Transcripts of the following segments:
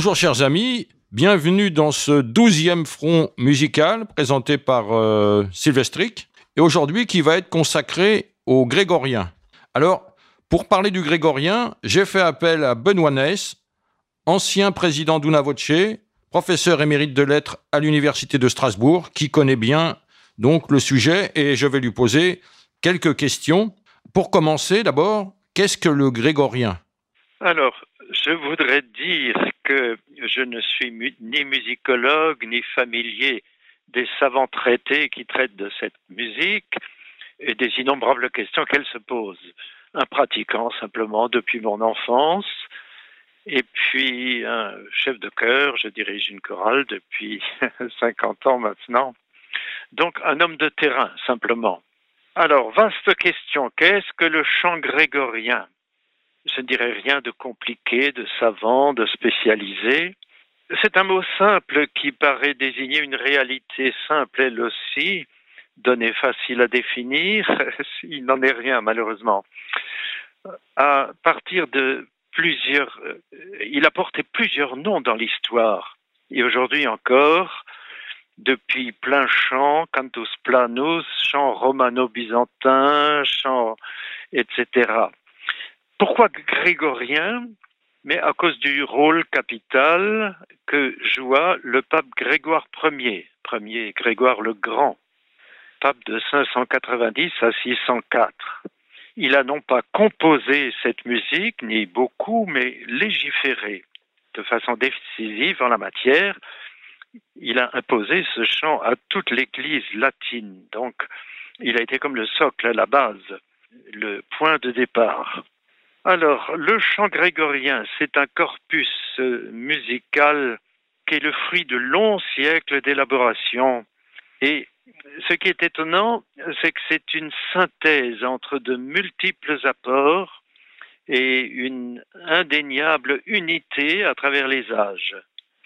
Bonjour chers amis, bienvenue dans ce douzième front musical présenté par euh, Sylvestric et aujourd'hui qui va être consacré au grégorien. Alors, pour parler du grégorien, j'ai fait appel à Benoît Ness, ancien président d'Unavoce, professeur émérite de lettres à l'Université de Strasbourg, qui connaît bien donc le sujet et je vais lui poser quelques questions. Pour commencer, d'abord, qu'est-ce que le grégorien? Alors, je voudrais dire que je ne suis ni musicologue ni familier des savants traités qui traitent de cette musique et des innombrables questions qu'elle se pose. Un pratiquant simplement depuis mon enfance, et puis un chef de chœur, je dirige une chorale depuis 50 ans maintenant. Donc un homme de terrain simplement. Alors, vaste question, qu'est-ce que le chant grégorien? Je ne dirais rien de compliqué, de savant, de spécialisé. C'est un mot simple qui paraît désigner une réalité simple elle aussi, donnée facile à définir. Il n'en est rien malheureusement. À partir de plusieurs, euh, il a porté plusieurs noms dans l'histoire. Et aujourd'hui encore, depuis plein chant, cantus planus, chant romano-byzantin, chant, etc. Pourquoi grégorien Mais à cause du rôle capital que joua le pape Grégoire Ier, premier Grégoire le Grand, pape de 590 à 604. Il a non pas composé cette musique, ni beaucoup, mais légiféré de façon décisive en la matière. Il a imposé ce chant à toute l'Église latine. Donc, il a été comme le socle, la base, le point de départ. Alors, le chant grégorien, c'est un corpus musical qui est le fruit de longs siècles d'élaboration et ce qui est étonnant, c'est que c'est une synthèse entre de multiples apports et une indéniable unité à travers les âges.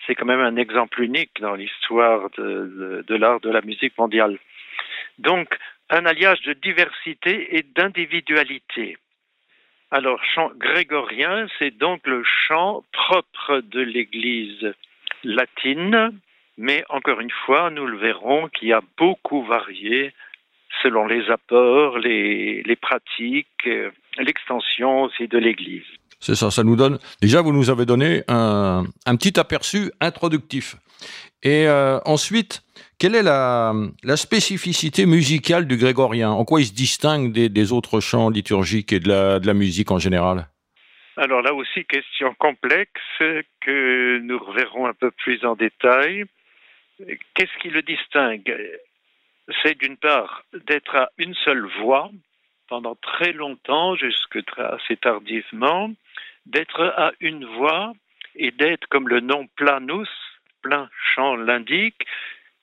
C'est quand même un exemple unique dans l'histoire de, l'art de la musique mondiale. Donc, un alliage de diversité et d'individualité. Alors, chant grégorien, c'est donc le chant propre de l'Église latine, mais encore une fois, nous le verrons qui a beaucoup varié selon les apports, les, pratiques, euh, l'extension aussi de l'Église. C'est ça, ça nous donne. Déjà, vous nous avez donné un, petit aperçu introductif. Et euh, ensuite, quelle est la, spécificité musicale du grégorien? En quoi il se distingue des, autres chants liturgiques et de la musique en général? Alors là aussi, question complexe que nous reverrons un peu plus en détail. Qu'est-ce qui le distingue? C'est d'une part d'être à une seule voix pendant très longtemps, jusque assez tardivement, d'être à une voix et d'être, comme le nom planus, plein chant l'indique,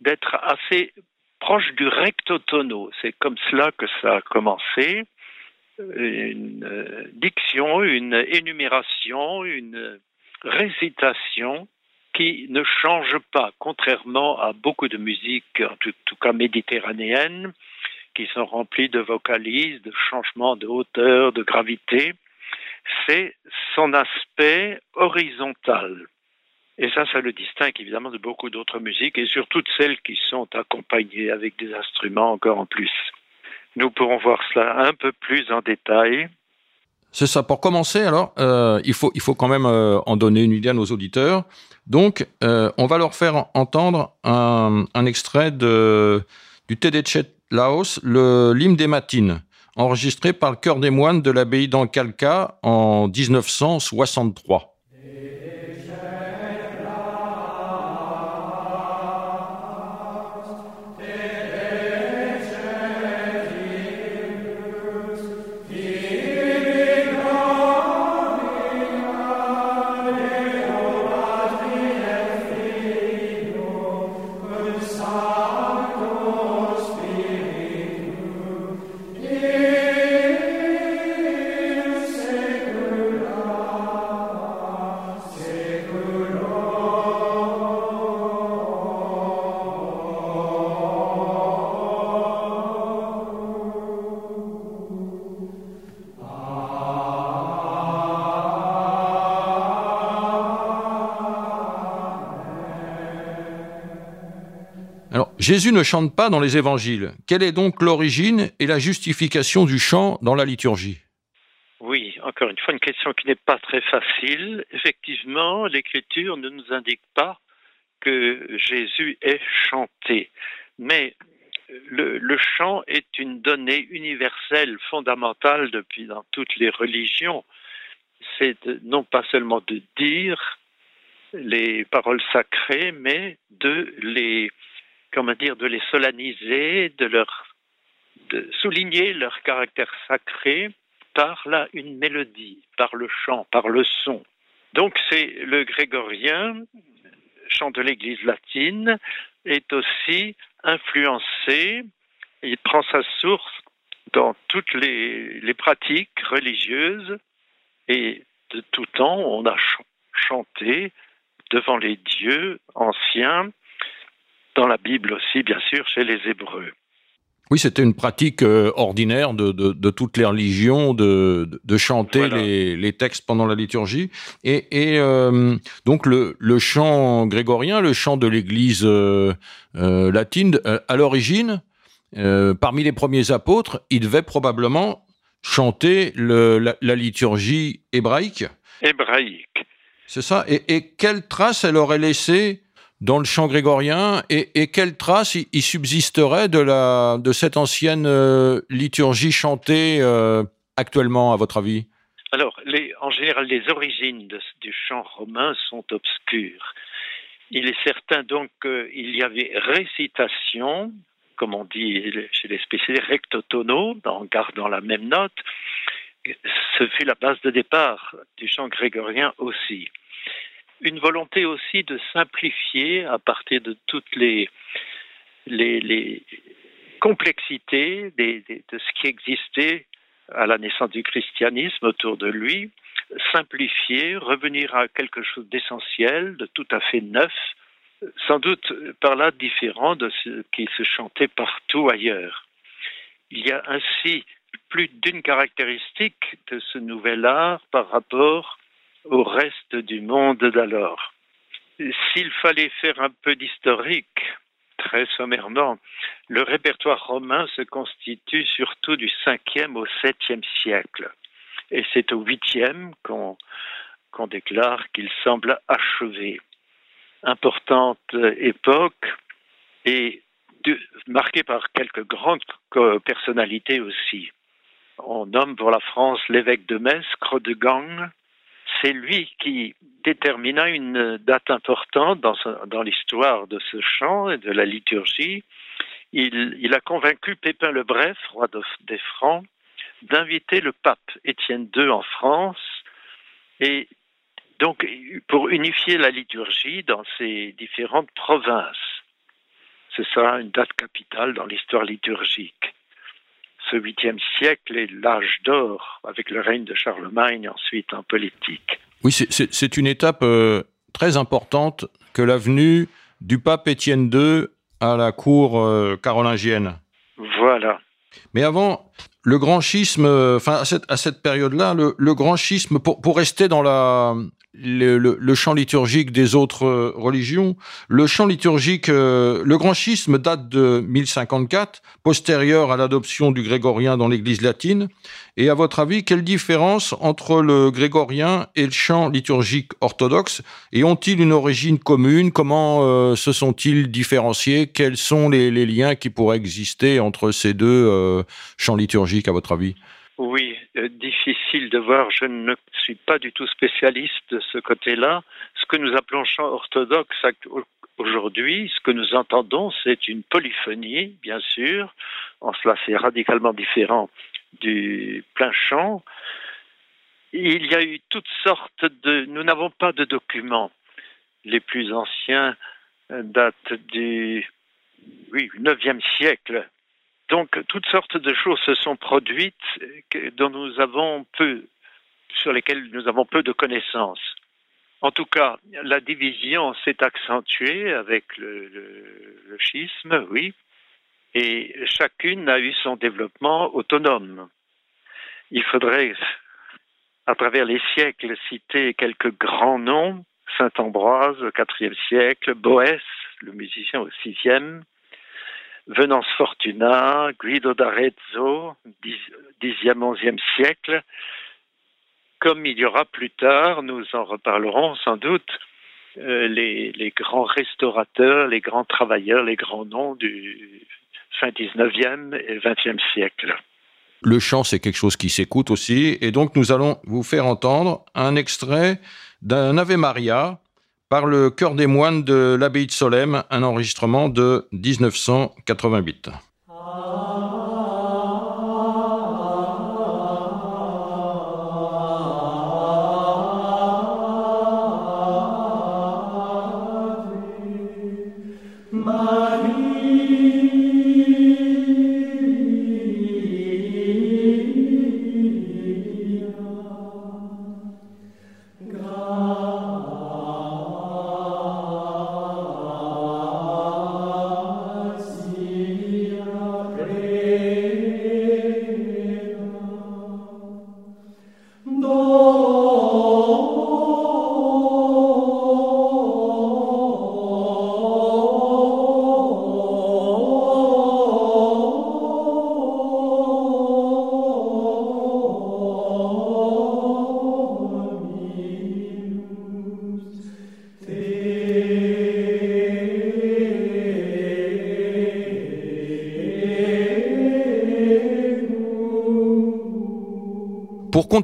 d'être assez proche du recto tono. C'est comme cela que ça a commencé. Une euh, diction, une énumération, une récitation ne change pas, contrairement à beaucoup de musiques, en tout, cas méditerranéennes, qui sont remplies de vocalises, de changements de hauteur, de gravité. C'est son aspect horizontal. Et ça, ça le distingue évidemment de beaucoup d'autres musiques, et surtout de celles qui sont accompagnées avec des instruments encore en plus. Nous pourrons voir cela un peu plus en détail c'est ça. Pour commencer, alors, euh, il, faut, il faut quand même euh, en donner une idée à nos auditeurs. Donc, euh, on va leur faire entendre un, extrait de, du Tedechet Laos, le l'hymne des matines, enregistré par le chœur des moines de l'abbaye d'Ancalca en 1963. Jésus ne chante pas dans les évangiles. Quelle est donc l'origine et la justification du chant dans la liturgie? Oui, encore une fois, une question qui n'est pas très facile. Effectivement, l'Écriture ne nous indique pas que Jésus ait chanté. Mais le, le, chant est une donnée universelle, fondamentale depuis dans toutes les religions. C'est non pas seulement de dire les paroles sacrées, mais de les comment dire, de les solenniser, de souligner leur caractère sacré par là une mélodie, par le chant, par le son. Donc c'est le grégorien, chant de l'Église latine, est aussi influencé, il prend sa source dans toutes les pratiques religieuses et de tout temps on a chanté devant les dieux anciens dans la Bible aussi, bien sûr, chez les Hébreux. Oui, c'était une pratique euh, ordinaire de, de, de, toutes les religions de, de chanter voilà. les, les, textes pendant la liturgie. Et, et euh, donc le, le, chant grégorien, le chant de l'Église euh, latine, à l'origine, parmi les premiers apôtres, il devait probablement chanter le, la, la, liturgie hébraïque. Hébraïque. C'est ça. Et, et quelle trace elle aurait laissé dans le chant grégorien et, et quelle trace il, subsisterait de, la, de cette ancienne euh, liturgie chantée euh, actuellement, à votre avis? Alors, en général, les origines du chant romain sont obscures. Il est certain donc qu'il y avait récitation, comme on dit chez les spécialistes, rectotono, en gardant la même note. Ce fut la base de départ du chant grégorien aussi une volonté aussi de simplifier à partir de toutes les, complexités de ce qui existait à la naissance du christianisme autour de lui, simplifier, revenir à quelque chose d'essentiel, de tout à fait neuf, sans doute par là différent de ce qui se chantait partout ailleurs. Il y a ainsi plus d'une caractéristique de ce nouvel art par rapport au reste du monde d'alors. S'il fallait faire un peu d'historique, très sommairement, le répertoire romain se constitue surtout du 5e au 7e siècle. Et c'est au 8e qu'on qu déclare qu'il semble achevé. Importante époque et marquée par quelques grandes personnalités aussi. On nomme pour la France l'évêque de Metz, Crodegang, c'est lui qui détermina une date importante dans, l'histoire de ce chant et de la liturgie. Il, a convaincu Pépin le Bref, roi de, des Francs, d'inviter le pape Étienne II en France et donc pour unifier la liturgie dans ces différentes provinces. Ce sera une date capitale dans l'histoire liturgique ce huitième siècle est l'âge d'or avec le règne de Charlemagne ensuite en politique. Oui, c'est une étape euh, très importante que la venue du pape Étienne II à la cour euh, carolingienne. Voilà. Mais avant, le grand schisme, euh, enfin à cette, période-là, le, le, grand schisme, pour, pour rester dans la, le, le, le, chant liturgique des autres euh, religions. Le chant liturgique, euh, le grand schisme date de 1054, postérieur à l'adoption du grégorien dans l'Église latine. Et à votre avis, quelle différence entre le grégorien et le chant liturgique orthodoxe? Et ont-ils une origine commune? Comment euh, se sont-ils différenciés? Quels sont les, les, liens qui pourraient exister entre ces deux euh, chants liturgiques, à votre avis? Oui, euh, difficile de voir. Je ne suis pas du tout spécialiste de ce côté-là. Ce que nous appelons chant orthodoxe aujourd'hui, ce que nous entendons, c'est une polyphonie, bien sûr. En cela, c'est radicalement différent du plein chant. Il y a eu toutes sortes de. Nous n'avons pas de documents. Les plus anciens datent du oui, 9e siècle donc, toutes sortes de choses se sont produites dont nous avons peu, sur lesquelles nous avons peu de connaissances. En tout cas, la division s'est accentuée avec le, schisme, oui, et chacune a eu son développement autonome. Il faudrait, à travers les siècles, citer quelques grands noms Saint Ambroise au IVe siècle, Boès, le musicien au VIe, Venance Fortuna, Guido d'Arezzo, 10e, 11e siècle, comme il y aura plus tard, nous en reparlerons sans doute, euh, les, les, grands restaurateurs, les grands travailleurs, les grands noms du fin 19e et 20e siècle. Le chant, c'est quelque chose qui s'écoute aussi, et donc nous allons vous faire entendre un extrait d'un Ave Maria par le chœur des moines de l'abbaye de Solesmes, un enregistrement de 1988.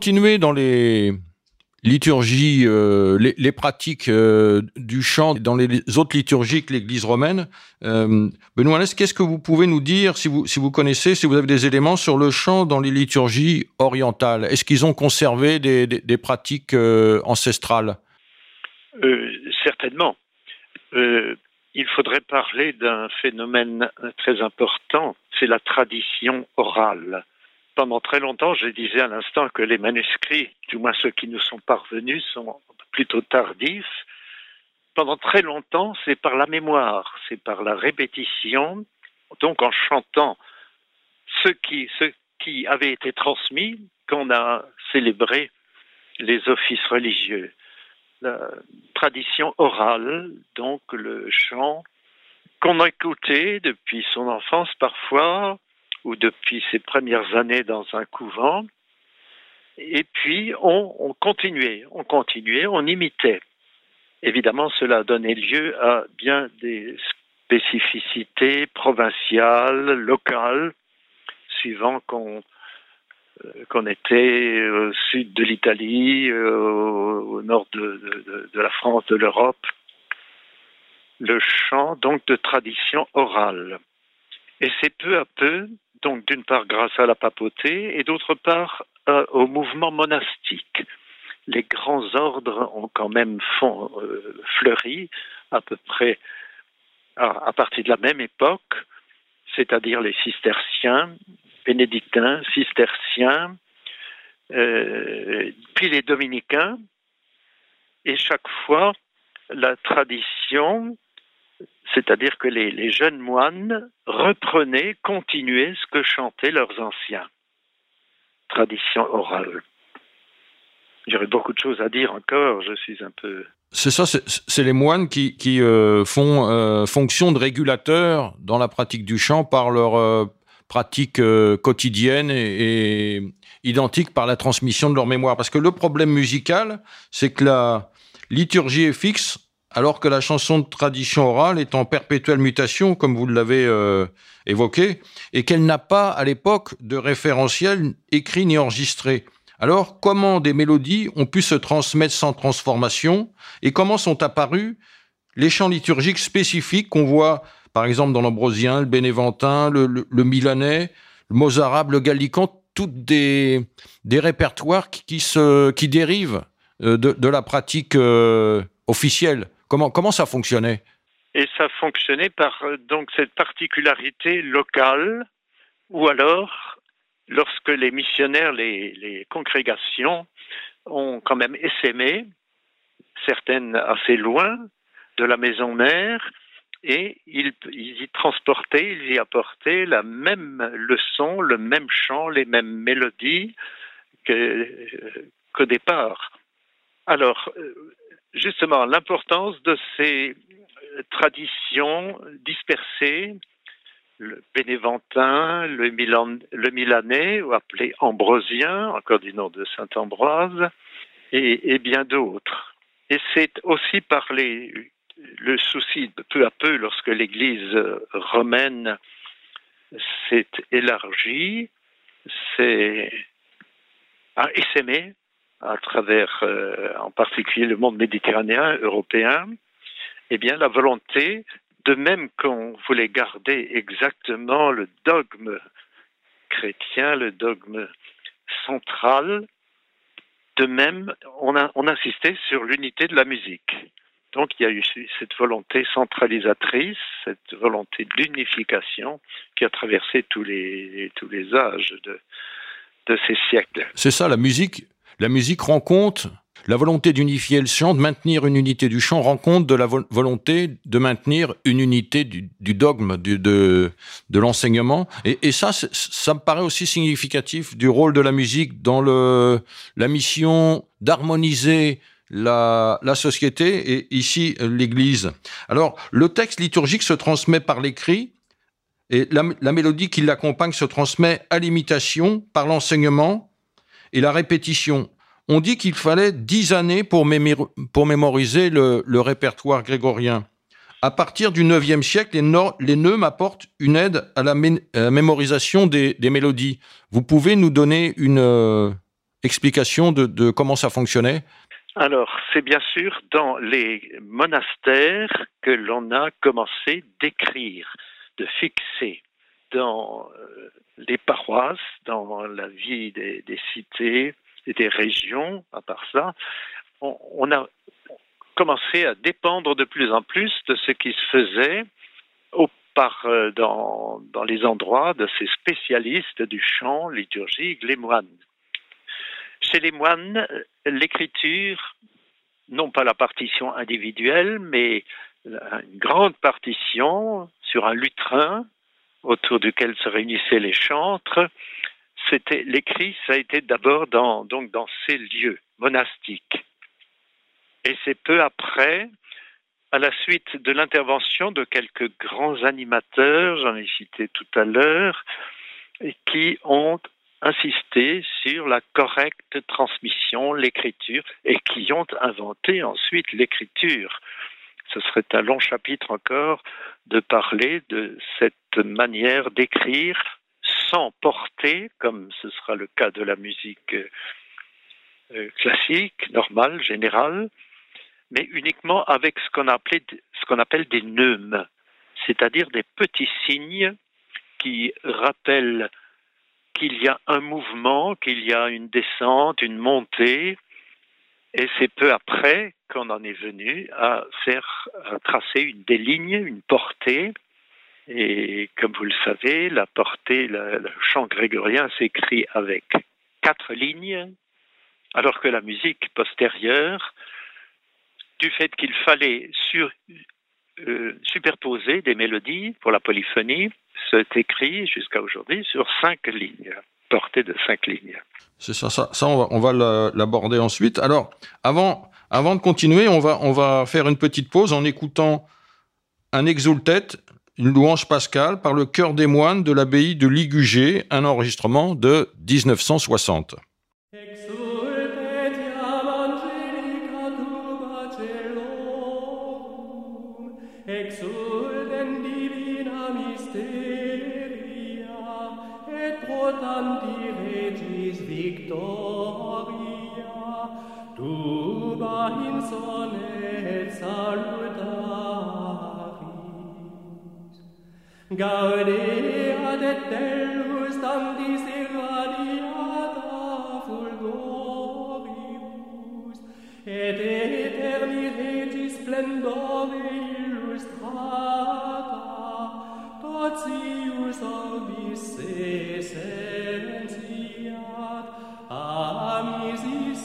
Continuer dans les liturgies, euh, les, pratiques euh, du chant dans les autres liturgies que l'Église romaine, euh, Benoît qu'est-ce que vous pouvez nous dire, si vous, si vous connaissez, si vous avez des éléments sur le chant dans les liturgies orientales? Est-ce qu'ils ont conservé des, des pratiques ancestrales? Certainement. il faudrait parler d'un phénomène très important, c'est la tradition orale pendant très longtemps, je disais à l'instant que les manuscrits, du moins ceux qui nous sont parvenus, sont plutôt tardifs. Pendant très longtemps, c'est par la mémoire, c'est par la répétition, donc en chantant ce qui, avait été transmis qu'on a célébré les offices religieux. La tradition orale, donc le chant qu'on a écouté depuis son enfance parfois, ou depuis ses premières années dans un couvent. Et puis, on, continuait, on continuait, on imitait. Évidemment, cela a donné lieu à bien des spécificités provinciales, locales, suivant qu'on euh, était au sud de l'Italie, euh, au nord de, de, la France, de l'Europe. Le chant, donc, de tradition orale. Et c'est peu à peu donc d'une part grâce à la papauté et d'autre part euh, au mouvement monastique. Les grands ordres ont quand même euh, fleuri à peu près à, partir de la même époque, c'est-à-dire les cisterciens, bénédictins, cisterciens, euh, puis les dominicains, et chaque fois la tradition c'est-à-dire que les, jeunes moines reprenaient, continuaient ce que chantaient leurs anciens. Tradition orale. J'aurais beaucoup de choses à dire encore, je suis un peu... C'est ça, c'est les moines qui, euh, font euh, fonction de régulateurs dans la pratique du chant par leur euh, pratique quotidienne et, et, identique par la transmission de leur mémoire. Parce que le problème musical, c'est que la liturgie est fixe alors que la chanson de tradition orale est en perpétuelle mutation, comme vous l'avez euh, évoqué, et qu'elle n'a pas à l'époque de référentiel écrit ni enregistré. Alors, comment des mélodies ont pu se transmettre sans transformation, et comment sont apparus les chants liturgiques spécifiques qu'on voit, par exemple, dans l'ambrosien, le bénéventin, le, milanais, le mozarabe, le gallican, toutes des, répertoires qui, se, qui dérivent euh, de, la pratique euh, officielle? Comment, ça fonctionnait? Et ça fonctionnait par donc cette particularité locale, ou alors lorsque les missionnaires, les, congrégations ont quand même essaimé, certaines assez loin de la maison mère, et ils, ils, y transportaient, ils y apportaient la même leçon, le même chant, les mêmes mélodies qu'au départ. Alors, euh, justement l'importance de ces traditions dispersées le bénéventin, le, Milan, le milanais, ou appelé ambrosien, encore du nom de saint Ambroise, et, bien d'autres. Et c'est aussi par les, le souci, peu à peu, lorsque l'Église romaine s'est élargie, s'est essaimée à travers, euh, en particulier, le monde méditerranéen, européen, eh bien, la volonté, de même qu'on voulait garder exactement le dogme chrétien, le dogme central, de même, on, insistait sur l'unité de la musique. Donc il y a eu cette volonté centralisatrice, cette volonté de l'unification qui a traversé tous les, tous les âges de, de ces siècles. C'est ça, la musique, la musique rend compte, la volonté d'unifier le chant, de maintenir une unité du chant, rend compte de la volonté de maintenir une unité du, dogme, de, l'enseignement. Et, ça, ça me paraît aussi significatif du rôle de la musique dans la mission d'harmoniser la, société et ici l'Église. Alors, le texte liturgique se transmet par l'écrit et la mélodie qui l'accompagne se transmet à l'imitation, par l'enseignement et la répétition. On dit qu'il fallait dix années pour, mémoriser le, répertoire grégorien. À partir du IXe siècle, les, les neumes apportent une aide à la, mémorisation des, mélodies. Vous pouvez nous donner une euh, explication de, comment ça fonctionnait? Alors, c'est bien sûr dans les monastères que l'on a commencé d'écrire, de fixer euh, les paroisses, dans la vie des, cités et des régions, à part ça, on, a commencé à dépendre de plus en plus de ce qui se faisait au, par, euh, dans, dans les endroits de ces spécialistes du chant liturgique, les moines. Chez les moines, l'écriture, non pas la partition individuelle, mais une grande partition sur un lutrin autour duquel se réunissaient les chantres, c'était l'écrit, ça a été d'abord dans, donc dans ces lieux monastiques. Et c'est peu après, à la suite de l'intervention de quelques grands animateurs, j'en ai cité tout à l'heure, qui ont insisté sur la correcte transmission, l'écriture, et qui ont inventé ensuite l'écriture. Ce serait un long chapitre encore de parler de cette manière d'écrire sans porter, comme ce sera le cas de la musique euh, classique, normale, générale, mais uniquement avec ce qu'on appelle des neumes, c'est-à-dire des petits signes qui rappellent qu'il y a un mouvement, qu'il y a une descente, une montée, et c'est peu après qu'on en est venu à faire tracer une, des lignes, une portée. Et comme vous le savez, la portée, le, chant grégorien s'écrit avec quatre lignes, alors que la musique postérieure, du fait qu'il fallait euh, superposer des mélodies pour la polyphonie, c'est écrit jusqu'à aujourd'hui sur cinq lignes, portée de cinq lignes. C'est ça, ça, ça, on va, l'aborder ensuite. Alors, avant, avant de continuer, on va, on va faire une petite pause en écoutant un exultet, une louange pascale par le chœur des moines de l'abbaye de Ligugé, un enregistrement de 1960. Gaudea de tellus tantis irradiata fulgoribus, et eterni regis splendore illustrata, totius orbis essentiat, amisis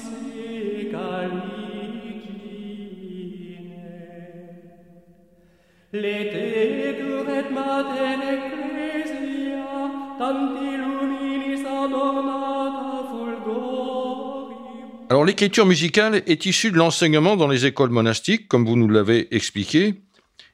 isse Alors l'écriture musicale est issue de l'enseignement dans les écoles monastiques, comme vous nous l'avez expliqué,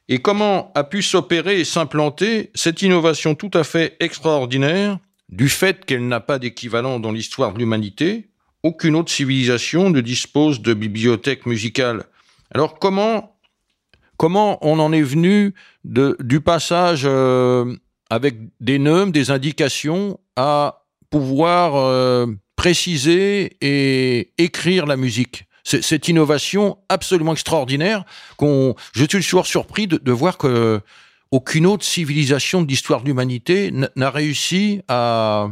et comment a pu s'opérer et s'implanter cette innovation tout à fait extraordinaire du fait qu'elle n'a pas d'équivalent dans l'histoire de l'humanité? Aucune autre civilisation ne dispose de bibliothèque musicale. Alors comment comment on en est venu du passage euh, avec des neumes, des indications, à pouvoir euh, préciser et écrire la musique? Cette innovation absolument extraordinaire qu'on, je suis toujours surpris de, de voir que aucune autre civilisation de l'histoire de l'humanité n'a réussi à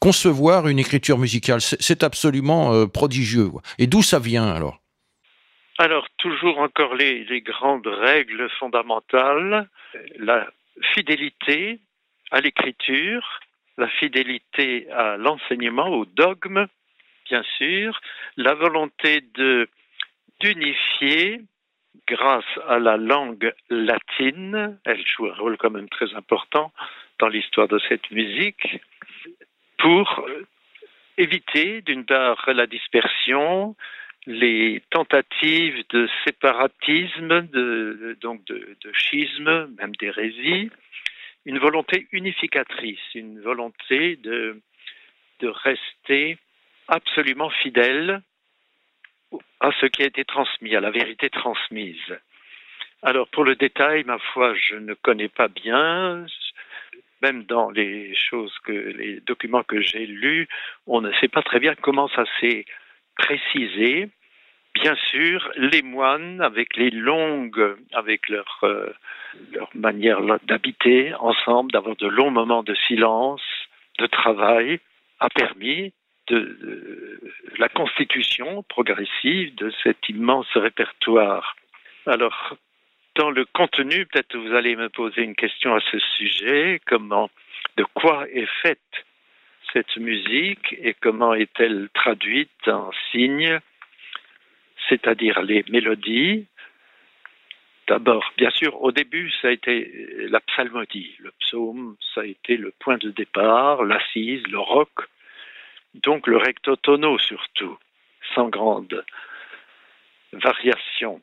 concevoir une écriture musicale. C'est absolument euh, prodigieux. Et d'où ça vient alors? Alors, toujours encore les, grandes règles fondamentales, la fidélité à l'écriture, la fidélité à l'enseignement, au dogme, bien sûr, la volonté d'unifier grâce à la langue latine, elle joue un rôle quand même très important dans l'histoire de cette musique, pour éviter d'une part la dispersion, les tentatives de séparatisme, de, donc de, schisme, même d'hérésie, une volonté unificatrice, une volonté de, de rester absolument fidèle à ce qui a été transmis, à la vérité transmise. Alors pour le détail, ma foi, je ne connais pas bien. Même dans les choses que les documents que j'ai lus, on ne sait pas très bien comment ça s'est précisé. Bien sûr, les moines, avec les longues, avec leur, euh, leur manière d'habiter ensemble, d'avoir de longs moments de silence, de travail, a permis la constitution progressive de cet immense répertoire. Alors, dans le contenu, peut-être vous allez me poser une question à ce sujet, comment, de quoi est faite cette musique et comment est-elle traduite en signes, c'est-à-dire les mélodies. D'abord, bien sûr, au début, ça a été la psalmodie, le psaume, ça a été le point de départ, l'assise, le roc, donc le recto tono surtout, sans grande variation.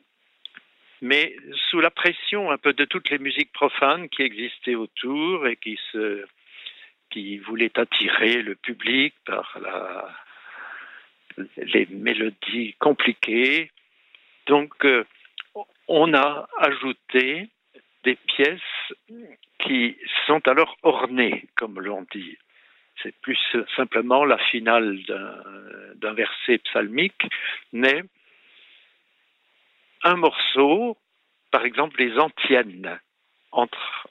Mais sous la pression un peu de toutes les musiques profanes qui existaient autour et qui se qui voulaient attirer le public par la, les mélodies compliquées. Donc, euh, on a ajouté des pièces qui sont alors ornées, comme l'on dit c'est plus simplement la finale d'un verset psalmique, mais un morceau, par exemple les antiennes, entre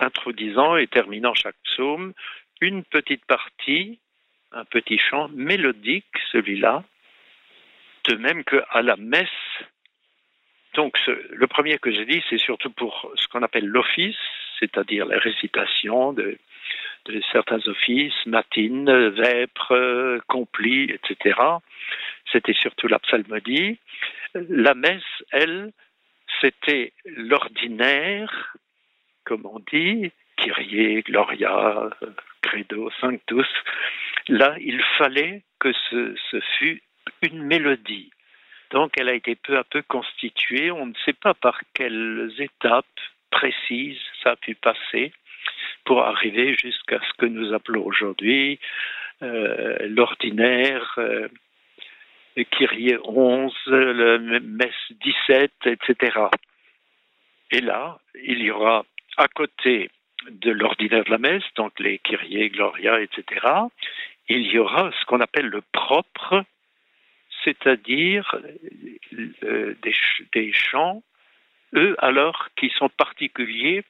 introduisant et terminant chaque psaume, une petite partie, un petit chant mélodique, celui-là, de même qu'à la messe. Donc, le premier que j'ai dit, c'est surtout pour ce qu'on appelle l'office, c'est-à-dire la récitation de, de certains offices, matines, vêpres, complis, etc. C'était surtout la psalmodie. La messe, elle, c'était l'ordinaire, comme on dit, Kyrie, Gloria, Credo, Sanctus. Là, il fallait que ce, fût une mélodie. Donc, elle a été peu à peu constituée. On ne sait pas par quelles étapes précises ça a pu passer pour arriver jusqu'à ce que nous appelons aujourd'hui euh, l'ordinaire, euh, Kyrie 11, le Messe 17, etc. Et là, il y aura à côté de l'ordinaire de la messe, donc les Kyrie, Gloria, etc., il y aura ce qu'on appelle le propre, c'est-à-dire euh, des, chants, eux alors, qui sont particuliers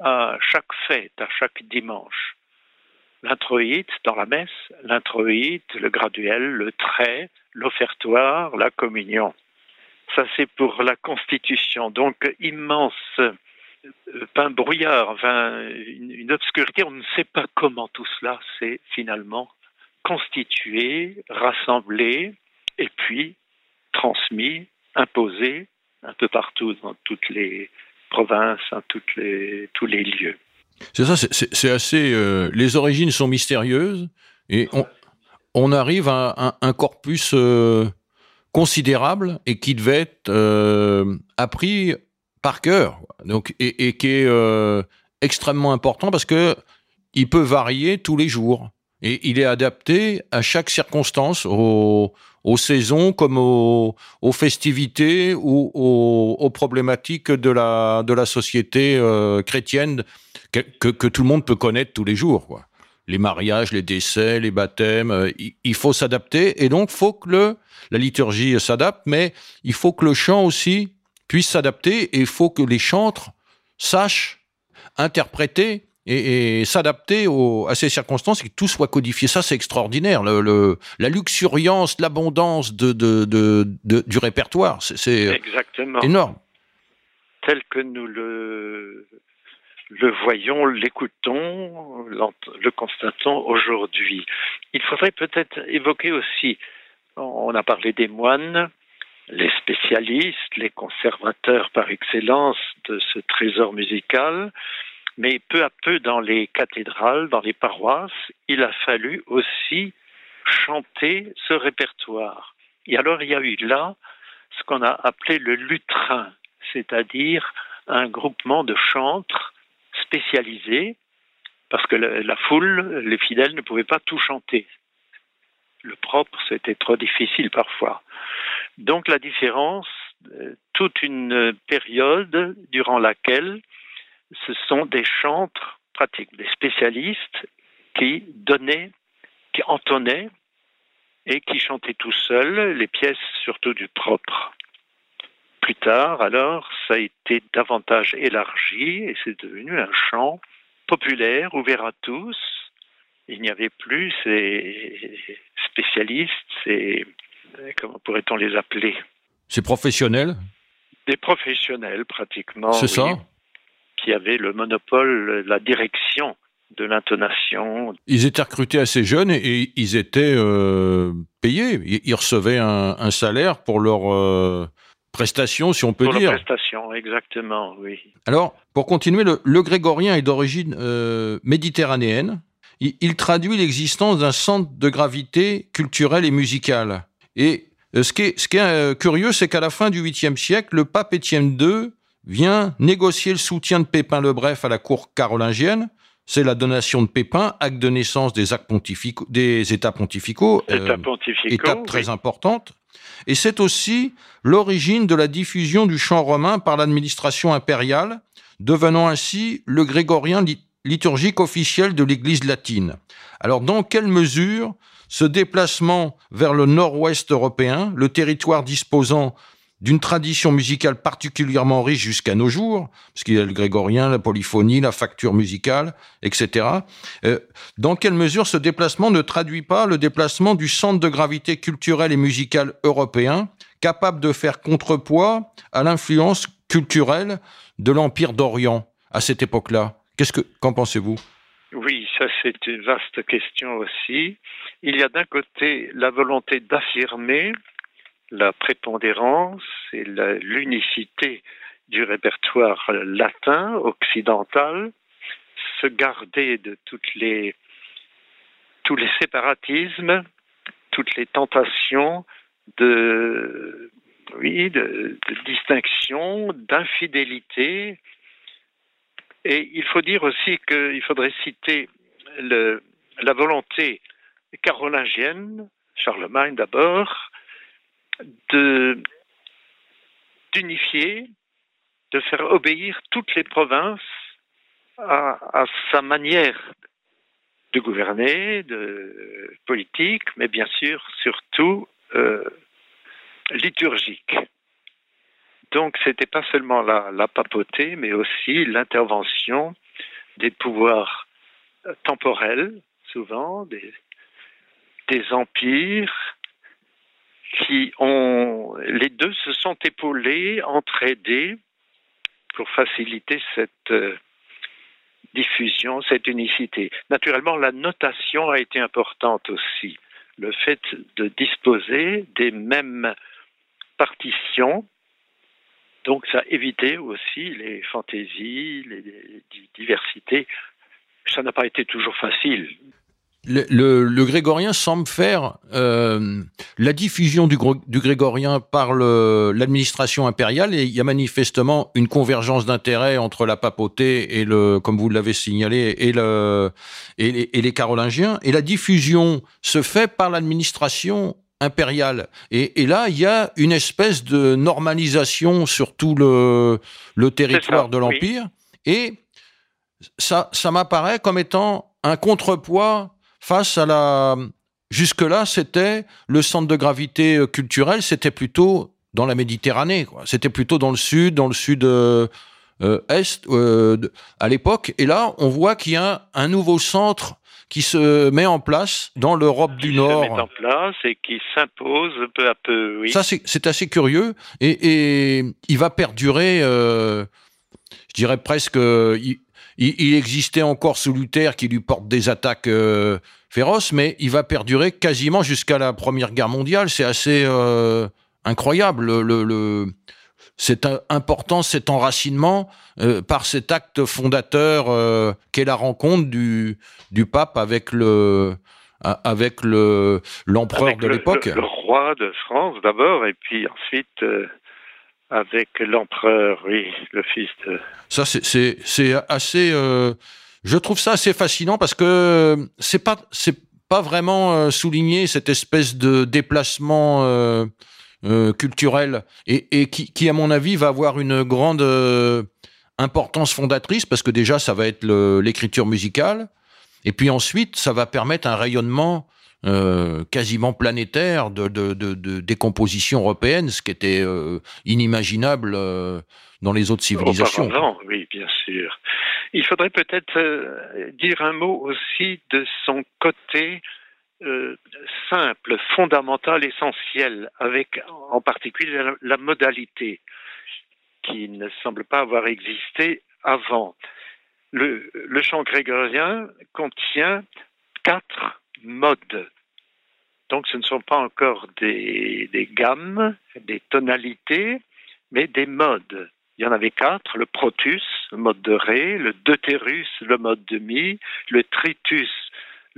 à chaque fête, à chaque dimanche. L'introïte dans la messe, l'introïte, le graduel, le trait, l'offertoire, la communion. Ça, c'est pour la constitution. Donc, immense euh, pain brouillard, une, obscurité. On ne sait pas comment tout cela s'est finalement constitué, rassemblé, et puis transmis, imposé un peu partout dans toutes les provinces, les, tous les lieux. C'est ça, c'est assez. Euh, les origines sont mystérieuses et on, arrive à un, un corpus euh, considérable et qui devait être euh, appris par cœur, donc et, qui est euh, extrêmement important parce que il peut varier tous les jours et il est adapté à chaque circonstance, aux, saisons comme aux, festivités ou aux, problématiques de la de la société euh, chrétienne que, que, que, tout le monde peut connaître tous les jours. Quoi. Les mariages, les décès, les baptêmes, euh, il, il, faut s'adapter et donc faut que le, la liturgie s'adapte, mais il faut que le chant aussi puisse s'adapter et il faut que les chantres sachent interpréter et, et s'adapter à ces circonstances et que tout soit codifié. Ça, c'est extraordinaire. Le, le, la luxuriance, l'abondance de, de, de, de, du répertoire, c'est énorme. Tel que nous le, le voyons, l'écoutons, le constatons aujourd'hui. Il faudrait peut-être évoquer aussi, on a parlé des moines, les spécialistes, les conservateurs par excellence de ce trésor musical, mais peu à peu dans les cathédrales, dans les paroisses, il a fallu aussi chanter ce répertoire. Et alors il y a eu là ce qu'on a appelé le lutrin, c'est-à-dire un groupement de chantres spécialisés, parce que la, foule, les fidèles ne pouvaient pas tout chanter. Le propre, c'était trop difficile parfois. Donc la différence, euh, toute une période durant laquelle ce sont des chantres pratiques, des spécialistes qui donnaient, qui entonnaient et qui chantaient tout seuls les pièces surtout du propre. Plus tard, alors, ça a été davantage élargi et c'est devenu un chant populaire, ouvert à tous. Il n'y avait plus ces spécialistes, ces comment pourrait-on les appeler? Ces professionnels? Des professionnels, pratiquement. C'est ça? Qui avaient le monopole, la direction de l'intonation. Ils étaient recrutés assez jeunes et ils étaient euh, payés. Ils recevaient un, un, salaire pour leur euh, prestation, si on peut pour dire. Pour prestation, exactement, oui. Alors, pour continuer, le, le grégorien est d'origine euh, méditerranéenne. Il, il traduit l'existence d'un centre de gravité culturelle et musicale. Et euh, ce qui est, ce qui est euh, curieux, c'est qu'à la fin du 8e siècle, le pape Étienne II vient négocier le soutien de Pépin le Bref à la cour carolingienne. C'est la donation de Pépin, acte de naissance des, actes pontificaux, des États pontificaux, euh, étape très importante. Et c'est aussi l'origine de la diffusion du chant romain par l'administration impériale, devenant ainsi le grégorien liturgique officiel de l'Église latine. Alors, dans quelle mesure ce déplacement vers le nord-ouest européen, le territoire disposant d'une tradition musicale particulièrement riche jusqu'à nos jours, parce qu'il y a le grégorien, la polyphonie, la facture musicale, etc. Euh, dans quelle mesure ce déplacement ne traduit pas le déplacement du centre de gravité culturelle et musicale européen, capable de faire contrepoids à l'influence culturelle de l'Empire d'Orient à cette époque-là? Qu'est-ce que qu'en pensez-vous? Oui, ça c'est une vaste question aussi. Il y a d'un côté la volonté d'affirmer la prépondérance et l'unicité du répertoire latin, occidental, se garder de toutes les, tous les séparatismes, toutes les tentations de, oui, de, de distinction, d'infidélité, et il faut dire aussi qu'il faudrait citer la volonté carolingienne, Charlemagne d'abord, de d'unifier, de faire obéir toutes les provinces à, à, sa manière de gouverner, de politique, mais bien sûr surtout euh, liturgique. Donc, c'était pas seulement la, papauté, mais aussi l'intervention des pouvoirs temporels, souvent, des, des empires, qui ont, les deux se sont épaulés, entraidés pour faciliter cette euh, diffusion, cette unicité. Naturellement, la notation a été importante aussi. Le fait de disposer des mêmes partitions donc ça évitait aussi les fantaisies, les, diversités. Ça n'a pas été toujours facile. le, grégorien semble faire euh, la diffusion du, grégorien par l'administration impériale et il y a manifestement une convergence d'intérêts entre la papauté et le, comme vous l'avez signalé, et, les, et les carolingiens. Et la diffusion se fait par l'administration impériale. Et, et là, il y a une espèce de normalisation sur tout le, le territoire ça, de oui. l'Empire. Et ça, ça m'apparaît comme étant un contrepoids face à la. Jusque-là, c'était le centre de gravité euh, culturel, c'était plutôt dans la Méditerranée. C'était plutôt dans le sud, dans le sud euh, euh, est euh, à l'époque. Et là, on voit qu'il y a un nouveau centre qui se met en place dans l'Europe du qui Nord. se met en place et qui s'impose peu à peu, oui. Ça, c'est assez curieux et, et il va perdurer, euh, je dirais presque. euh, Il, il- il existait encore sous Luther qui lui porte des attaques euh, féroces, mais il va perdurer quasiment jusqu'à la Première Guerre mondiale. C'est assez euh, incroyable. Le, le, un- important cet enracinement euh, par cet acte fondateur euh, qu'est la rencontre du, du pape avec le avec le l'empereur de l'époque. Le, le roi de France d'abord, et puis ensuite euh, avec l'empereur, oui, le fils de. Ça, c'est- c'est assez. je trouve ça assez fascinant parce que c'est pas c'est pas vraiment souligné cette espèce de déplacement euh, euh, culturel et, et qui, qui, à mon avis, va avoir une grande euh, importance fondatrice parce que déjà, ça va être l'écriture musicale et puis ensuite, ça va permettre un rayonnement euh, quasiment planétaire de, de, de, de- des compositions européennes, ce qui était euh, inimaginable euh, dans les autres civilisations. Auparavant, oui, bien sûr. Il faudrait peut-être dire un mot aussi de son côté euh, simple, fondamental, essentiel, avec en particulier la, modalité qui ne semble pas avoir existé avant. Le, le chant grégorien contient quatre modes. Donc ce ne sont pas encore des, des gammes, des tonalités, mais des modes. Il y en avait quatre, le protus, le mode de ré, le deutérus, le mode de mi, le tritus,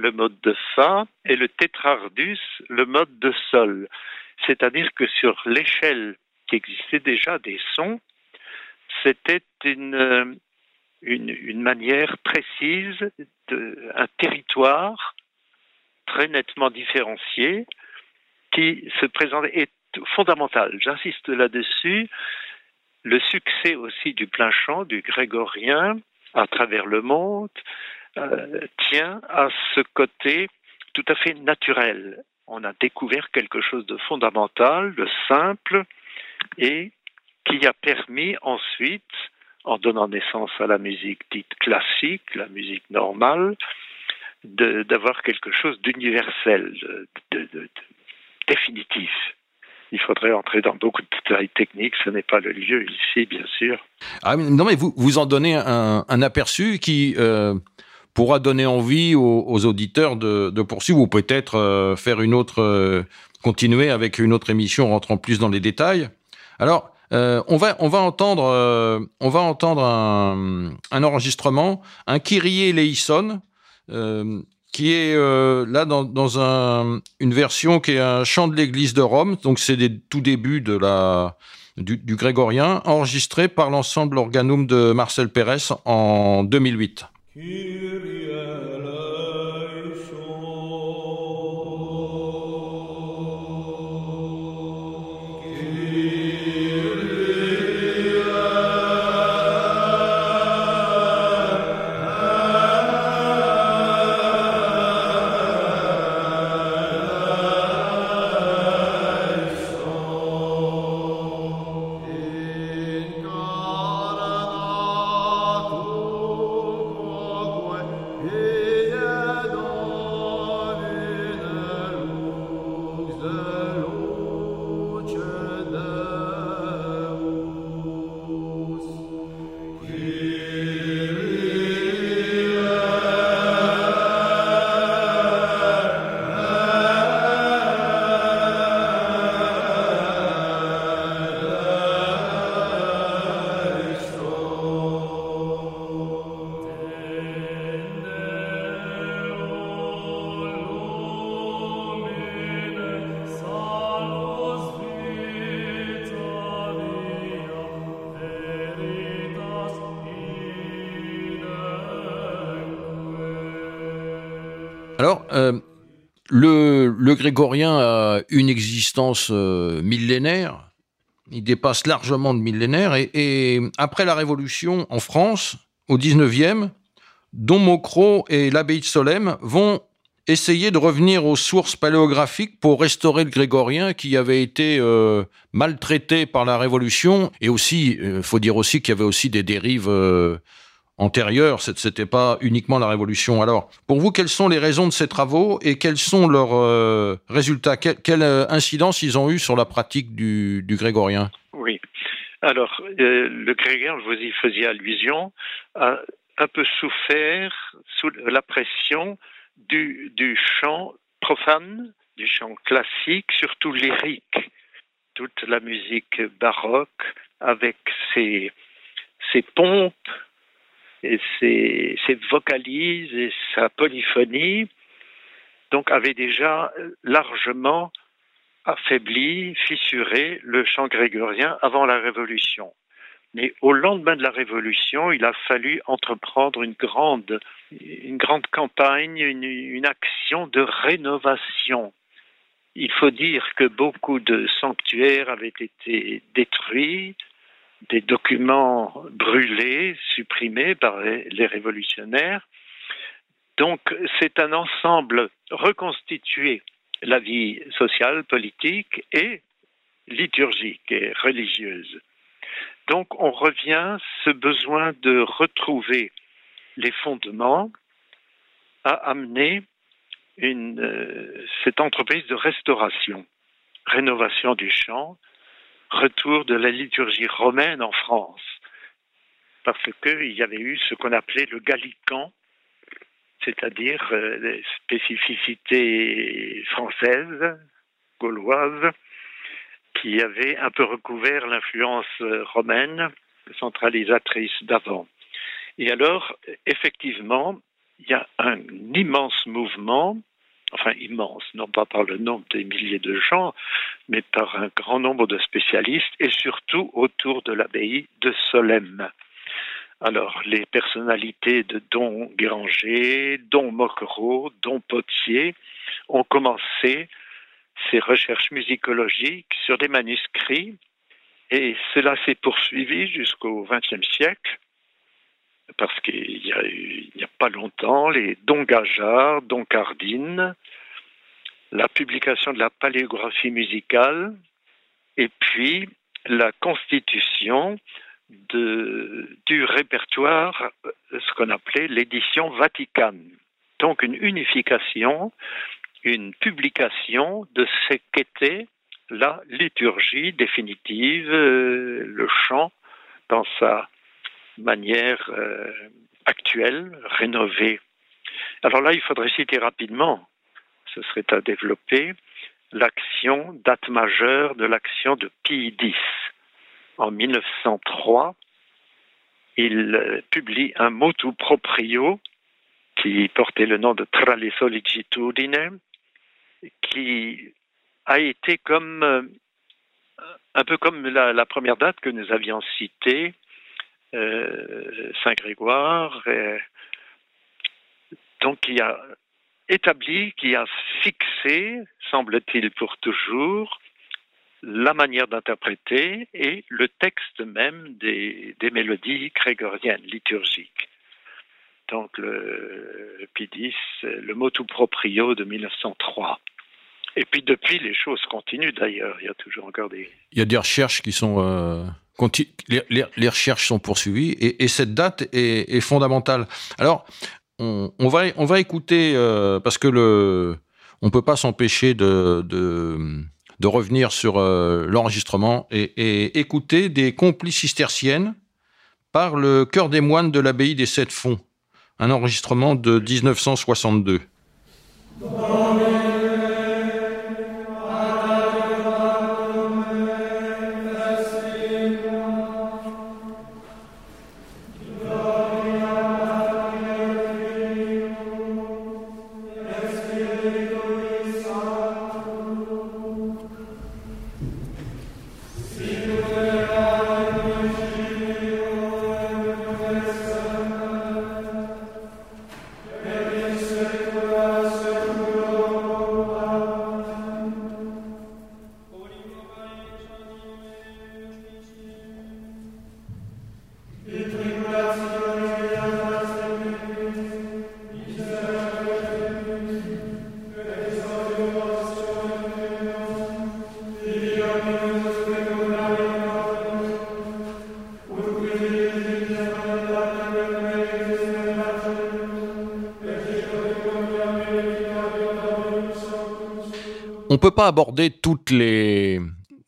le mode de fa, et le tétrardus, le mode de sol. C'est-à-dire que sur l'échelle qui existait déjà des sons, c'était une, manière précise, un territoire très nettement différencié qui se présente est fondamental. J'insiste là-dessus. Le succès aussi du plein chant, du grégorien, à travers le monde, euh, tient à ce côté tout à fait naturel. On a découvert quelque chose de fondamental, de simple, et qui a permis ensuite, en donnant naissance à la musique dite classique, la musique normale, d'avoir quelque chose d'universel, de, définitif. Il faudrait entrer dans beaucoup de détails techniques, ce n'est pas le lieu ici, bien sûr. Ah, non, mais vous, vous en donnez un, un aperçu qui euh, pourra donner envie aux, auditeurs de, poursuivre ou peut-être euh, faire une autre, euh, continuer avec une autre émission rentrant plus dans les détails. Alors, euh, on va on va entendre on va entendre un, enregistrement, un Kyrie eleison, qui est là dans, dans un, une version qui est un chant de l'Église de Rome. Donc c'est des tout débuts de la du, du grégorien, enregistré par l'ensemble Organum de Marcel Pérez en 2008. Kyrie le, le grégorien a une existence euh, millénaire. Il dépasse largement de millénaires. Et, après la Révolution en France, au 19e, Don Mocro et l'abbaye de Solesmes vont essayer de revenir aux sources paléographiques pour restaurer le grégorien qui avait été euh, maltraité par la Révolution. Et aussi, il faut dire aussi qu'il y avait aussi des dérives euh, antérieures. Ce n'était pas uniquement la Révolution. Alors, pour vous, quelles sont les raisons de ces travaux et quels sont leurs euh, résultats? Quelle, euh, incidence ils ont eu sur la pratique du, grégorien? Oui. Alors, euh, le grégorien, vous y faisiez allusion, a un peu souffert sous la pression du, chant profane, du chant classique, surtout lyrique. Toute la musique baroque avec ses pompes et ses, ses vocalises et sa polyphonie, donc avait déjà largement affaibli, fissuré le chant grégorien avant la Révolution. Mais au lendemain de la Révolution, il a fallu entreprendre une grande, campagne, une action de rénovation. Il faut dire que beaucoup de sanctuaires avaient été détruits, des documents brûlés, supprimés par les, révolutionnaires. Donc c'est un ensemble reconstitué, la vie sociale, politique et liturgique et religieuse. Donc on revient ce besoin de retrouver les fondements à amener une, euh, cette entreprise de restauration, rénovation du chant, retour de la liturgie romaine en France, parce qu'il y avait eu ce qu'on appelait le gallican, c'est-à-dire euh, les spécificités françaises, gauloises, qui avaient un peu recouvert l'influence romaine centralisatrice d'avant. Et alors, effectivement, il y a un immense mouvement, enfin immense, non pas par le nombre des milliers de gens, mais par un grand nombre de spécialistes, et surtout autour de l'abbaye de Solesmes. Alors, les personnalités de Don Guéranger, Don Moquereau, Don Potier ont commencé ces recherches musicologiques sur des manuscrits et cela s'est poursuivi jusqu'au XXe siècle parce qu'il y a n'y a pas longtemps, les Don Gajard, Don Cardine, la publication de la paléographie musicale, et puis la constitution du répertoire, ce qu'on appelait l'édition Vaticane. Donc une unification, une publication de ce qu'était la liturgie définitive, euh, le chant dans sa manière euh, actuelle, rénovée. Alors là, il faudrait citer rapidement, ce serait à développer, l'action, date majeure de l'action de Pie X. En 1903, il euh, publie un motu proprio qui portait le nom de Tra le sollicitudine, qui a été comme euh, un peu comme la, la, première date que nous avions citée, euh, Saint Grégoire, et, donc qui a établi, qui a fixé, semble-t-il pour toujours, la manière d'interpréter et le texte même des, des mélodies grégoriennes liturgiques. Donc le, le le motu proprio de 1903. Et puis depuis, les choses continuent d'ailleurs. Il y a toujours encore des. Il y a des recherches qui sont. Euh, les, recherches sont poursuivies et, et cette date est, fondamentale. Alors, on, va, on va écouter, euh, parce que le. On ne peut pas s'empêcher de, de, revenir sur euh, l'enregistrement et, écouter des complices cisterciennes par le chœur des moines de l'abbaye des Sept Fonds, un enregistrement de 1962. Amen. On peut pas aborder toutes les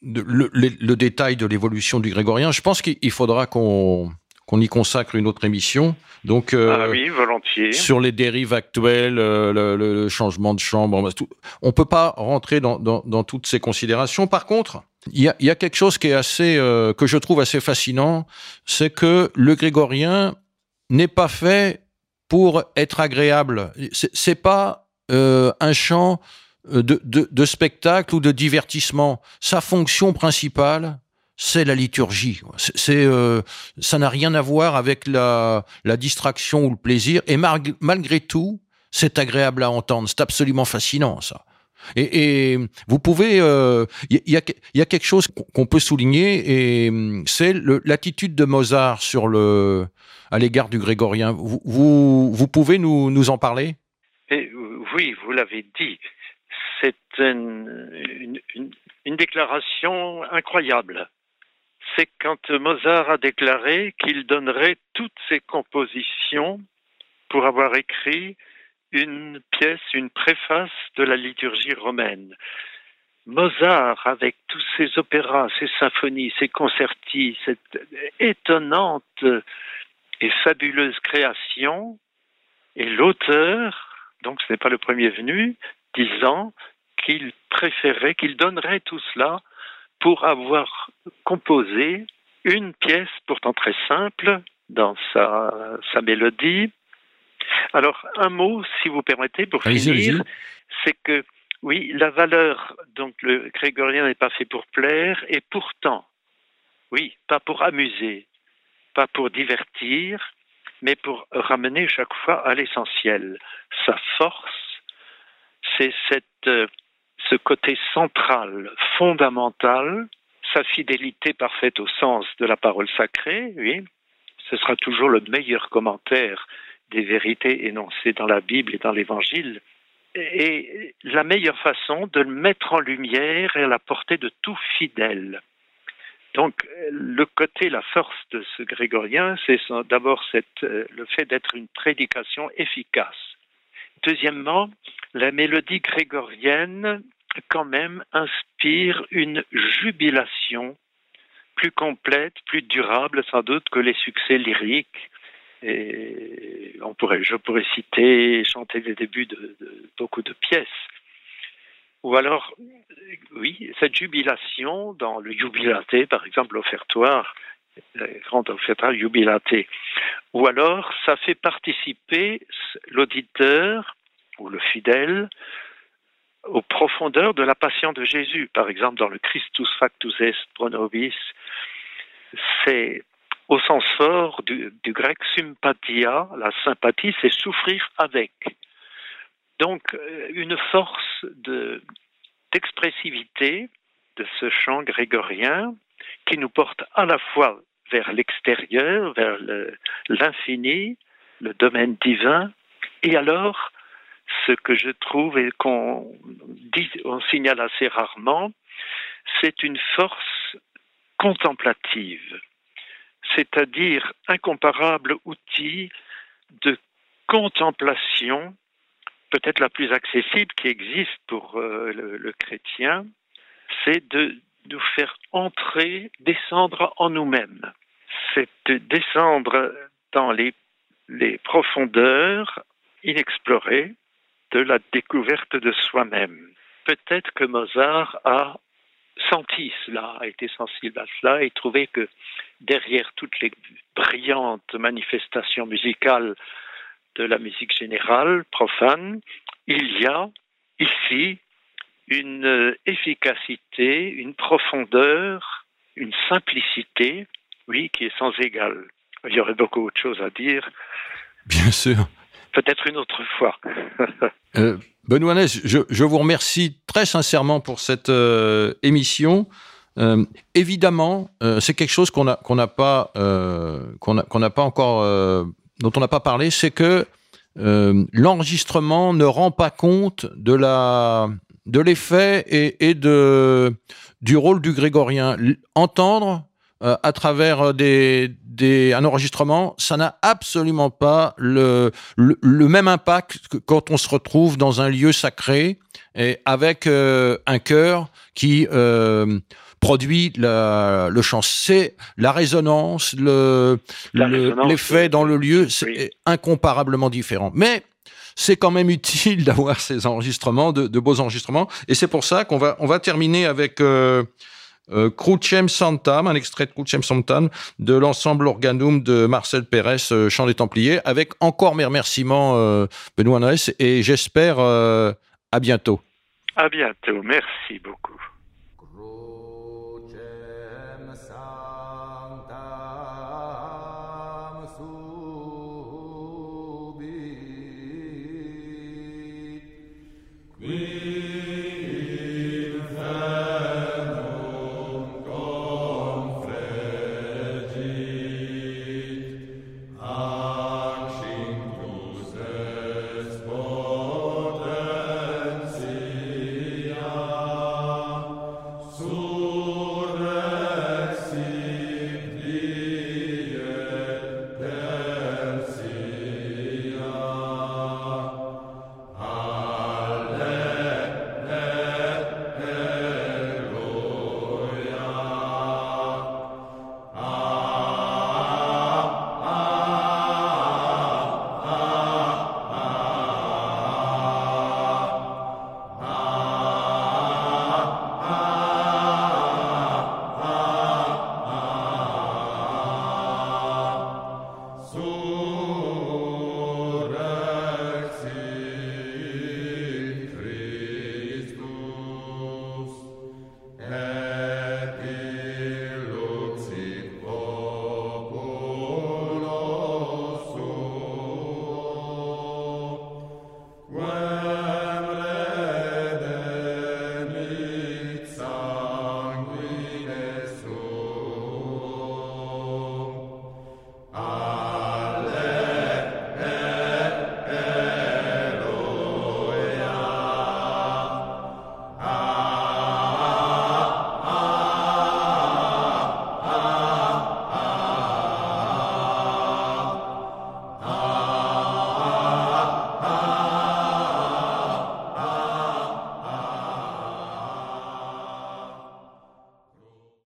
le, le- le détail de l'évolution du grégorien. Je pense qu'il faudra qu'on qu'on y consacre une autre émission. Donc euh, ah oui, volontiers. sur les dérives actuelles, euh, le, changement de chambre, tout. on peut pas rentrer dans, dans, dans toutes ces considérations. Par contre, il y a, il y a quelque chose qui est assez euh, que je trouve assez fascinant, c'est que le grégorien n'est pas fait pour être agréable. C'est pas un chant de, de, de spectacle ou de divertissement. Sa fonction principale, c'est la liturgie. C'est, euh, ça n'a rien à voir avec la, distraction ou le plaisir. Et malgré tout, c'est agréable à entendre. C'est absolument fascinant, ça. Et, vous pouvez, euh, il y, a, il y a quelque chose qu'on- peut souligner, et hum, c'est l'attitude de Mozart sur le, à l'égard du grégorien. Vous, vous, pouvez nous, nous en parler? Euh, oui, vous l'avez dit. C'est une, déclaration incroyable. C'est quand Mozart a déclaré qu'il donnerait toutes ses compositions pour avoir écrit une pièce, une préface de la liturgie romaine. Mozart, avec tous ses opéras, ses symphonies, ses concertis, cette étonnante et fabuleuse création, et l'auteur, donc ce n'est pas le premier venu, disant qu'il préférait, qu'il donnerait tout cela pour avoir composé une pièce pourtant très simple dans sa, sa mélodie. Alors, un mot, si vous permettez, pour finir, c'est que, oui, la valeur, donc le grégorien n'est pas fait pour plaire, et pourtant, oui, pas pour amuser, pas pour divertir, mais pour ramener chaque fois à l'essentiel. Sa force, c'est cette, euh, ce côté central, fondamental, sa fidélité parfaite au sens de la parole sacrée, oui, ce sera toujours le meilleur commentaire des vérités énoncées dans la Bible et dans l'Évangile, et la meilleure façon de le mettre en lumière et à la portée de tout fidèle. Donc, le côté, la force de ce grégorien, c'est d'abord euh, le fait d'être une prédication efficace. Deuxièmement, la mélodie grégorienne, quand même, inspire une jubilation plus complète, plus durable, sans doute, que les succès lyriques. Et on pourrait, je pourrais citer, chanter les débuts de, beaucoup de pièces. Ou alors, oui, cette jubilation dans le jubilaté, par exemple, l'offertoire, le grand offertoire jubilaté. Ou alors, ça fait participer l'auditeur ou le fidèle aux profondeurs de la passion de Jésus. Par exemple, dans le Christus factus est pro nobis, c'est au sens fort du, grec sympathia, la sympathie, c'est souffrir avec. Donc, euh, une force de- d'expressivité de ce chant grégorien qui nous porte à la fois vers l'extérieur, vers l'infini, le domaine divin, et alors ce que je trouve et qu'on on signale assez rarement, c'est une force contemplative, c'est-à-dire incomparable outil de contemplation, peut-être la plus accessible qui existe pour euh, le, chrétien, c'est de nous faire entrer, descendre en nous-mêmes. C'est de descendre dans les profondeurs inexplorées de la découverte de soi-même. Peut-être que Mozart a senti cela, a été sensible à cela et trouvé que derrière toutes les brillantes manifestations musicales de la musique générale, profane, il y a ici une efficacité, une profondeur, une simplicité, oui, qui est sans égale. Il y aurait beaucoup autre chose à dire, Bien sûr. Peut-être une autre fois. Euh, Benoît Ness, je, vous remercie très sincèrement pour cette euh, émission. Euh, évidemment, c'est quelque chose qu'on a- qu'on n'a pas, n'a pas encore, dont on n'a pas parlé, c'est que l'enregistrement ne rend pas compte de l'effet et, de du rôle du grégorien. Entendre à travers des, des, un enregistrement, ça n'a absolument pas le, le, le même impact que quand on se retrouve dans un lieu sacré et avec euh, un chœur qui euh, produit la, le chant. C'est la résonance, le, le- l'effet dans le lieu, c'est Oui. incomparablement différent. Mais c'est quand même utile d'avoir ces enregistrements, de, de beaux enregistrements. Et c'est pour ça qu'on va, on va terminer avec euh, euh, Crucem Santam, un extrait de Crucem Santam de l'ensemble Organum de Marcel Pérez, euh, Chant des Templiers, avec encore mes remerciements, euh, Benoît Noès, et j'espère euh, à bientôt. À bientôt, merci beaucoup.